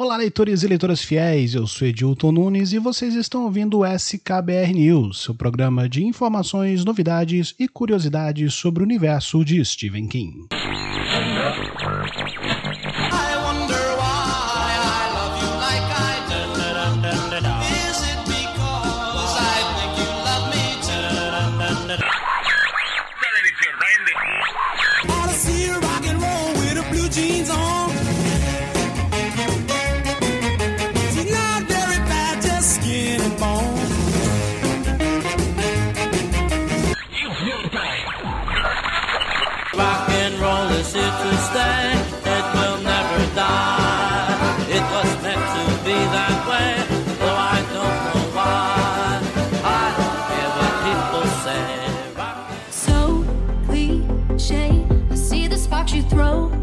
Olá, leitores e leitoras fiéis, eu sou Edilton Nunes e vocês estão ouvindo o SKBR News, seu programa de informações, novidades e curiosidades sobre o universo de Stephen King. throw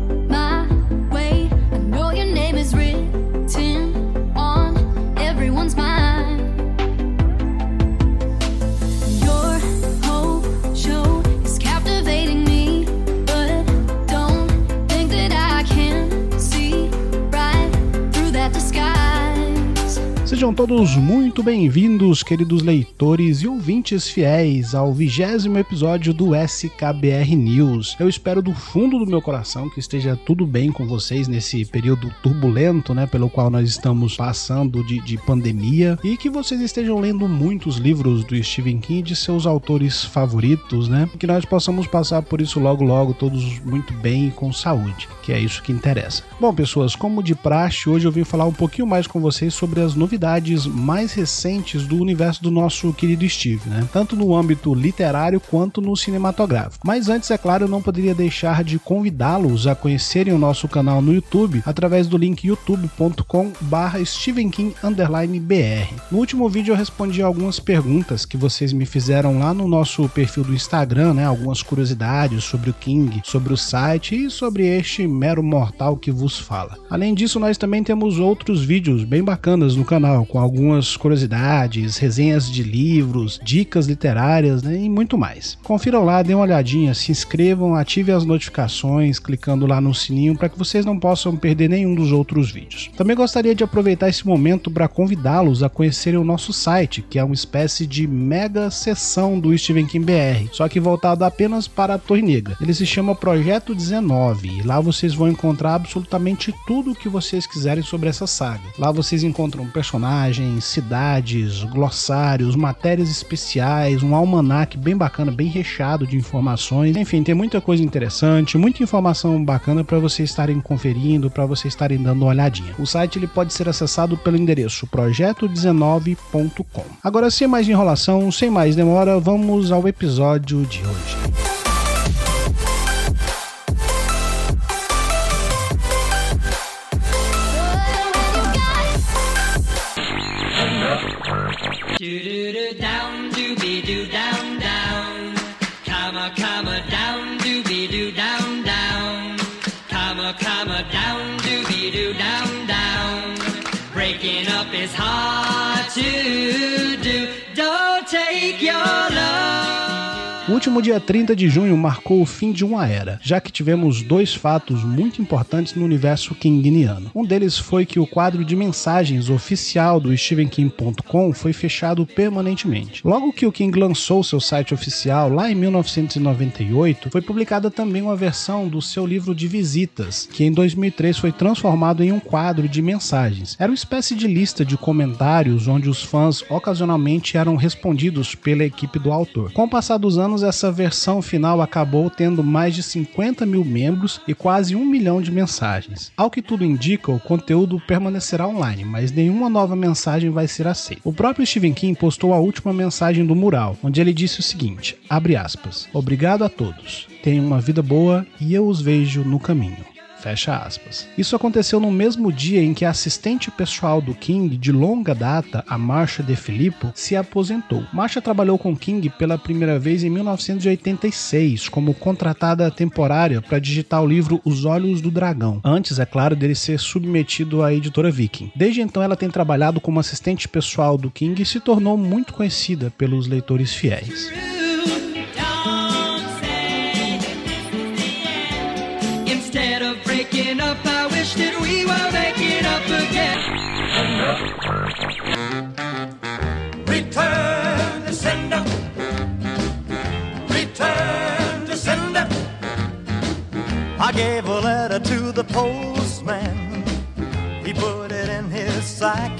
Sejam todos muito bem-vindos, queridos leitores e ouvintes fiéis, ao vigésimo episódio do SKBR News. Eu espero do fundo do meu coração que esteja tudo bem com vocês nesse período turbulento, né, pelo qual nós estamos passando de, de pandemia e que vocês estejam lendo muitos livros do Stephen King de seus autores favoritos, né, que nós possamos passar por isso logo logo todos muito bem e com saúde, que é isso que interessa. Bom, pessoas, como de praxe, hoje eu vim falar um pouquinho mais com vocês sobre as novidades novidades mais recentes do universo do nosso querido Steve, né? Tanto no âmbito literário quanto no cinematográfico. Mas antes, é claro, eu não poderia deixar de convidá-los a conhecerem o nosso canal no YouTube através do link youtube.com/barra Stephen King BR. No último vídeo eu respondi algumas perguntas que vocês me fizeram lá no nosso perfil do Instagram, né? Algumas curiosidades sobre o King, sobre o site e sobre este mero mortal que vos fala. Além disso, nós também temos outros vídeos bem bacanas no canal com algumas curiosidades, resenhas de livros, dicas literárias né, e muito mais. Confiram lá, dêem uma olhadinha, se inscrevam, ativem as notificações, clicando lá no sininho para que vocês não possam perder nenhum dos outros vídeos. Também gostaria de aproveitar esse momento para convidá-los a conhecerem o nosso site, que é uma espécie de mega sessão do Stephen King BR, só que voltado apenas para a Torre Negra. Ele se chama Projeto 19 e lá vocês vão encontrar absolutamente tudo o que vocês quiserem sobre essa saga. Lá vocês encontram personagens personagens, cidades, glossários, matérias especiais, um almanac bem bacana, bem recheado de informações. Enfim, tem muita coisa interessante, muita informação bacana para vocês estarem conferindo, para vocês estarem dando uma olhadinha. O site ele pode ser acessado pelo endereço projeto19.com. Agora, sem mais enrolação, sem mais demora, vamos ao episódio de hoje. Down. Breaking up is hard to do. Don't take your love. O último dia 30 de junho marcou o fim de uma era, já que tivemos dois fatos muito importantes no universo kinginiano. Um deles foi que o quadro de mensagens oficial do StephenKing.com foi fechado permanentemente. Logo que o King lançou seu site oficial lá em 1998, foi publicada também uma versão do seu livro de visitas, que em 2003 foi transformado em um quadro de mensagens. Era uma espécie de lista de comentários onde os fãs ocasionalmente eram respondidos pela equipe do autor. Com o passar dos anos, anos, essa versão final acabou tendo mais de 50 mil membros e quase um milhão de mensagens. Ao que tudo indica, o conteúdo permanecerá online, mas nenhuma nova mensagem vai ser aceita. O próprio Stephen King postou a última mensagem do mural, onde ele disse o seguinte: abre aspas, obrigado a todos, tenham uma vida boa e eu os vejo no caminho. Fecha aspas. Isso aconteceu no mesmo dia em que a assistente pessoal do King de longa data, a Marsha De Filippo, se aposentou. Marsha trabalhou com King pela primeira vez em 1986 como contratada temporária para digitar o livro Os Olhos do Dragão, antes, é claro, dele ser submetido à editora Viking. Desde então ela tem trabalhado como assistente pessoal do King e se tornou muito conhecida pelos leitores fiéis. Return to sender. Return to sender. I gave a letter to the postman. He put it in his sack.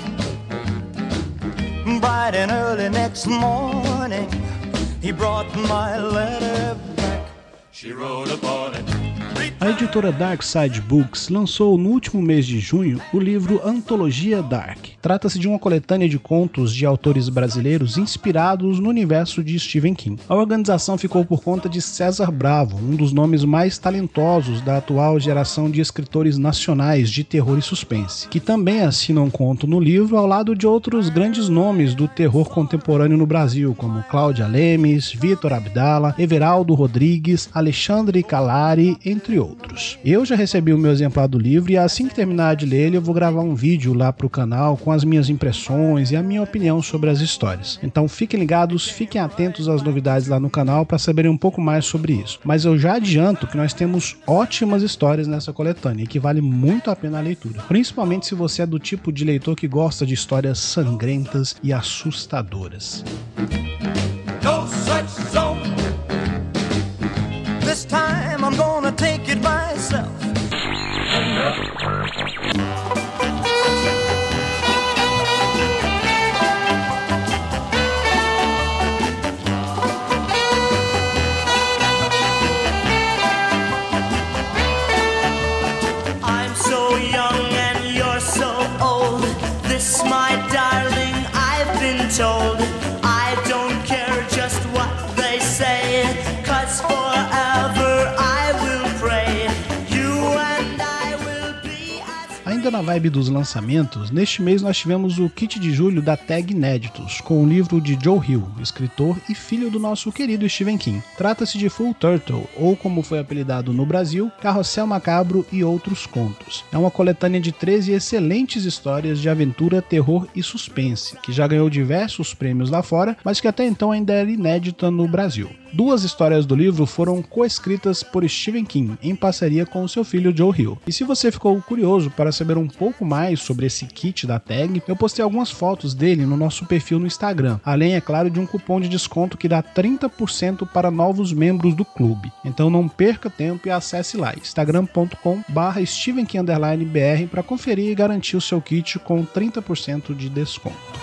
Bright and early next morning, he brought my letter back. She wrote upon it. A editora Dark Side Books lançou no último mês de junho o livro Antologia Dark. Trata-se de uma coletânea de contos de autores brasileiros inspirados no universo de Stephen King. A organização ficou por conta de César Bravo, um dos nomes mais talentosos da atual geração de escritores nacionais de terror e suspense, que também assina um conto no livro ao lado de outros grandes nomes do terror contemporâneo no Brasil, como Cláudia Lemes, Vitor Abdala, Everaldo Rodrigues, Alexandre Calari, entre outros. Eu já recebi o meu exemplar do livro e assim que terminar de ler ele, eu vou gravar um vídeo lá pro canal com as minhas impressões e a minha opinião sobre as histórias. Então fiquem ligados, fiquem atentos às novidades lá no canal para saberem um pouco mais sobre isso. Mas eu já adianto que nós temos ótimas histórias nessa coletânea e que vale muito a pena a leitura, principalmente se você é do tipo de leitor que gosta de histórias sangrentas e assustadoras. No na vibe dos lançamentos, neste mês nós tivemos o kit de julho da Tag Inéditos, com o livro de Joe Hill, escritor e filho do nosso querido Stephen King. Trata-se de Full Turtle, ou como foi apelidado no Brasil, Carrossel Macabro e Outros Contos. É uma coletânea de 13 excelentes histórias de aventura, terror e suspense, que já ganhou diversos prêmios lá fora, mas que até então ainda era inédita no Brasil. Duas histórias do livro foram coescritas por Stephen King, em parceria com seu filho Joe Hill. E se você ficou curioso para saber um pouco mais sobre esse kit da tag, eu postei algumas fotos dele no nosso perfil no Instagram, além, é claro, de um cupom de desconto que dá 30% para novos membros do clube. Então não perca tempo e acesse lá, instagram.com.br stevenking_br para conferir e garantir o seu kit com 30% de desconto.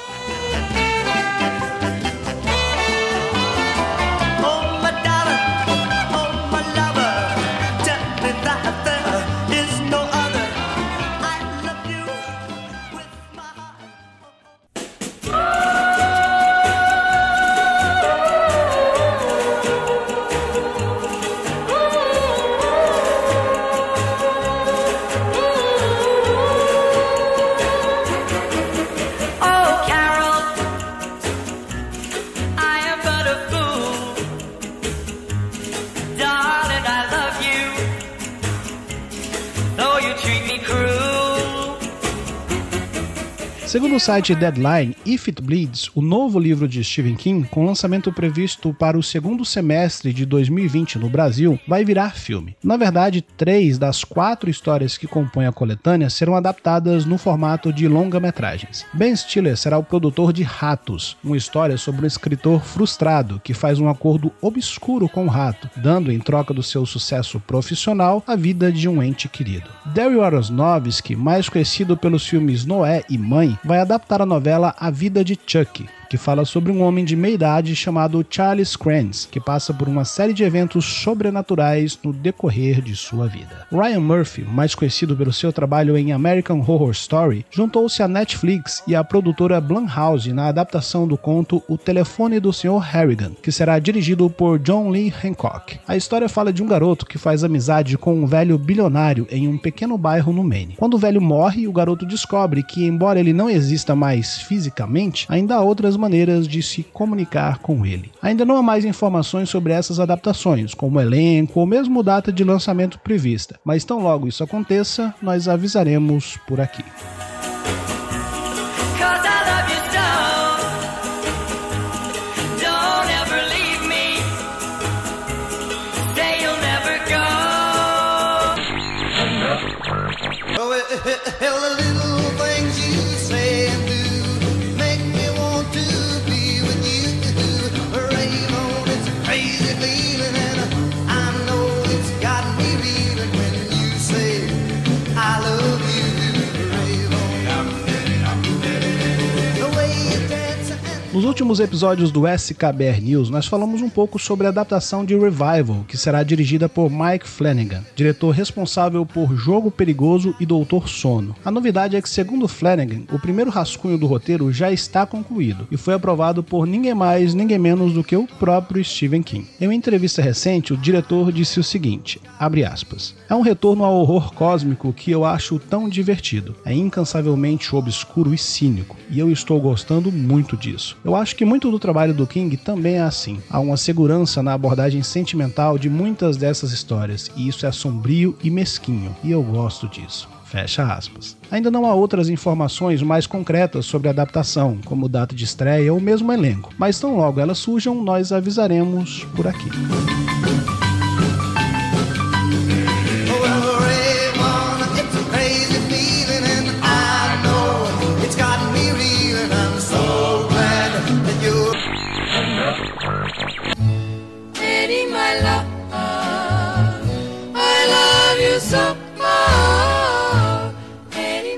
Segundo o site Deadline, If It Bleeds, o novo livro de Stephen King, com lançamento previsto para o segundo semestre de 2020 no Brasil, vai virar filme. Na verdade, três das quatro histórias que compõem a coletânea serão adaptadas no formato de longa-metragens. Ben Stiller será o produtor de Ratos, uma história sobre um escritor frustrado que faz um acordo obscuro com o rato, dando em troca do seu sucesso profissional a vida de um ente querido. Daryl Aronofsky, mais conhecido pelos filmes Noé e Mãe, vai adaptar a novela A Vida de Chuck, que fala sobre um homem de meia idade chamado Charles Kranz, que passa por uma série de eventos sobrenaturais no decorrer de sua vida. Ryan Murphy, mais conhecido pelo seu trabalho em American Horror Story, juntou-se à Netflix e à produtora Blumhouse na adaptação do conto O Telefone do Sr. Harrigan, que será dirigido por John Lee Hancock. A história fala de um garoto que faz amizade com um velho bilionário em um pequeno bairro no Maine. Quando o velho morre, o garoto descobre que, embora ele não exista mais fisicamente, ainda há outras maneiras de se comunicar com ele. Ainda não há mais informações sobre essas adaptações, como elenco ou mesmo data de lançamento prevista, mas tão logo isso aconteça, nós avisaremos por aqui. Últimos episódios do SKBR News, nós falamos um pouco sobre a adaptação de Revival, que será dirigida por Mike Flanagan, diretor responsável por Jogo Perigoso e Doutor Sono. A novidade é que, segundo Flanagan, o primeiro rascunho do roteiro já está concluído e foi aprovado por ninguém mais, ninguém menos do que o próprio Stephen King. Em uma entrevista recente, o diretor disse o seguinte: aspas, É um retorno ao horror cósmico que eu acho tão divertido. É incansavelmente obscuro e cínico, e eu estou gostando muito disso. Eu acho que muito do trabalho do King também é assim. Há uma segurança na abordagem sentimental de muitas dessas histórias, e isso é sombrio e mesquinho, e eu gosto disso. Fecha aspas. Ainda não há outras informações mais concretas sobre a adaptação, como data de estreia ou mesmo elenco, mas tão logo elas surjam, nós avisaremos por aqui.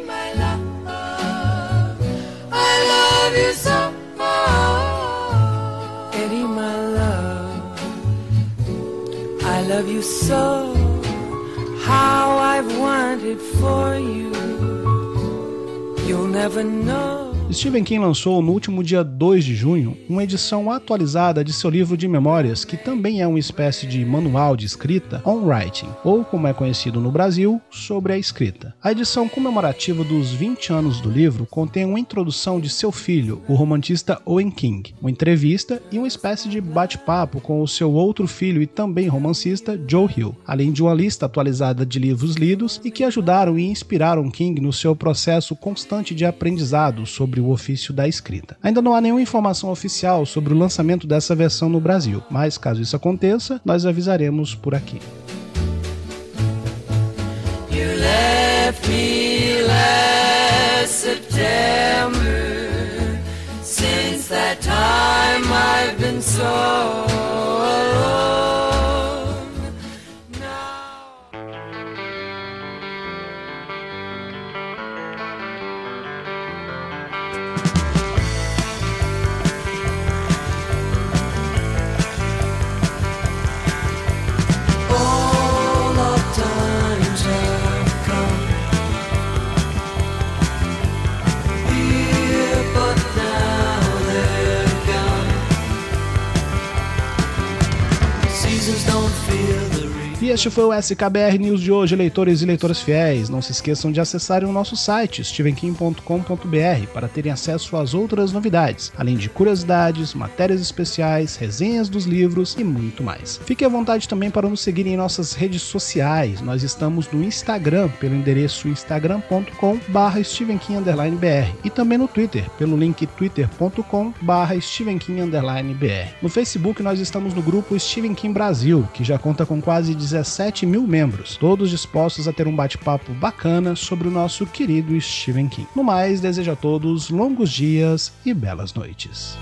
my love. I love you so oh, my love. I love you so. How I've wanted for you, you'll never know. Stephen King lançou no último dia 2 de junho uma edição atualizada de seu livro de memórias, que também é uma espécie de manual de escrita on writing, ou como é conhecido no Brasil, sobre a escrita. A edição comemorativa dos 20 anos do livro contém uma introdução de seu filho, o romantista Owen King, uma entrevista e uma espécie de bate-papo com o seu outro filho e também romancista Joe Hill, além de uma lista atualizada de livros lidos e que ajudaram e inspiraram King no seu processo constante de aprendizado sobre o ofício da escrita. Ainda não há nenhuma informação oficial sobre o lançamento dessa versão no Brasil, mas caso isso aconteça, nós avisaremos por aqui. Since that time I've been so Jesus, don't feel E este foi o SKBR News de hoje, leitores e leitoras fiéis. Não se esqueçam de acessarem o nosso site, stevenkim.com.br, para terem acesso às outras novidades, além de curiosidades, matérias especiais, resenhas dos livros e muito mais. Fique à vontade também para nos seguir em nossas redes sociais. Nós estamos no Instagram, pelo endereço stevenkim_br e também no Twitter, pelo link twitter.com.br stevenkim_br. No Facebook, nós estamos no grupo Steven Kim Brasil, que já conta com quase 17 mil membros, todos dispostos a ter um bate-papo bacana sobre o nosso querido Stephen King. No mais, desejo a todos longos dias e belas noites.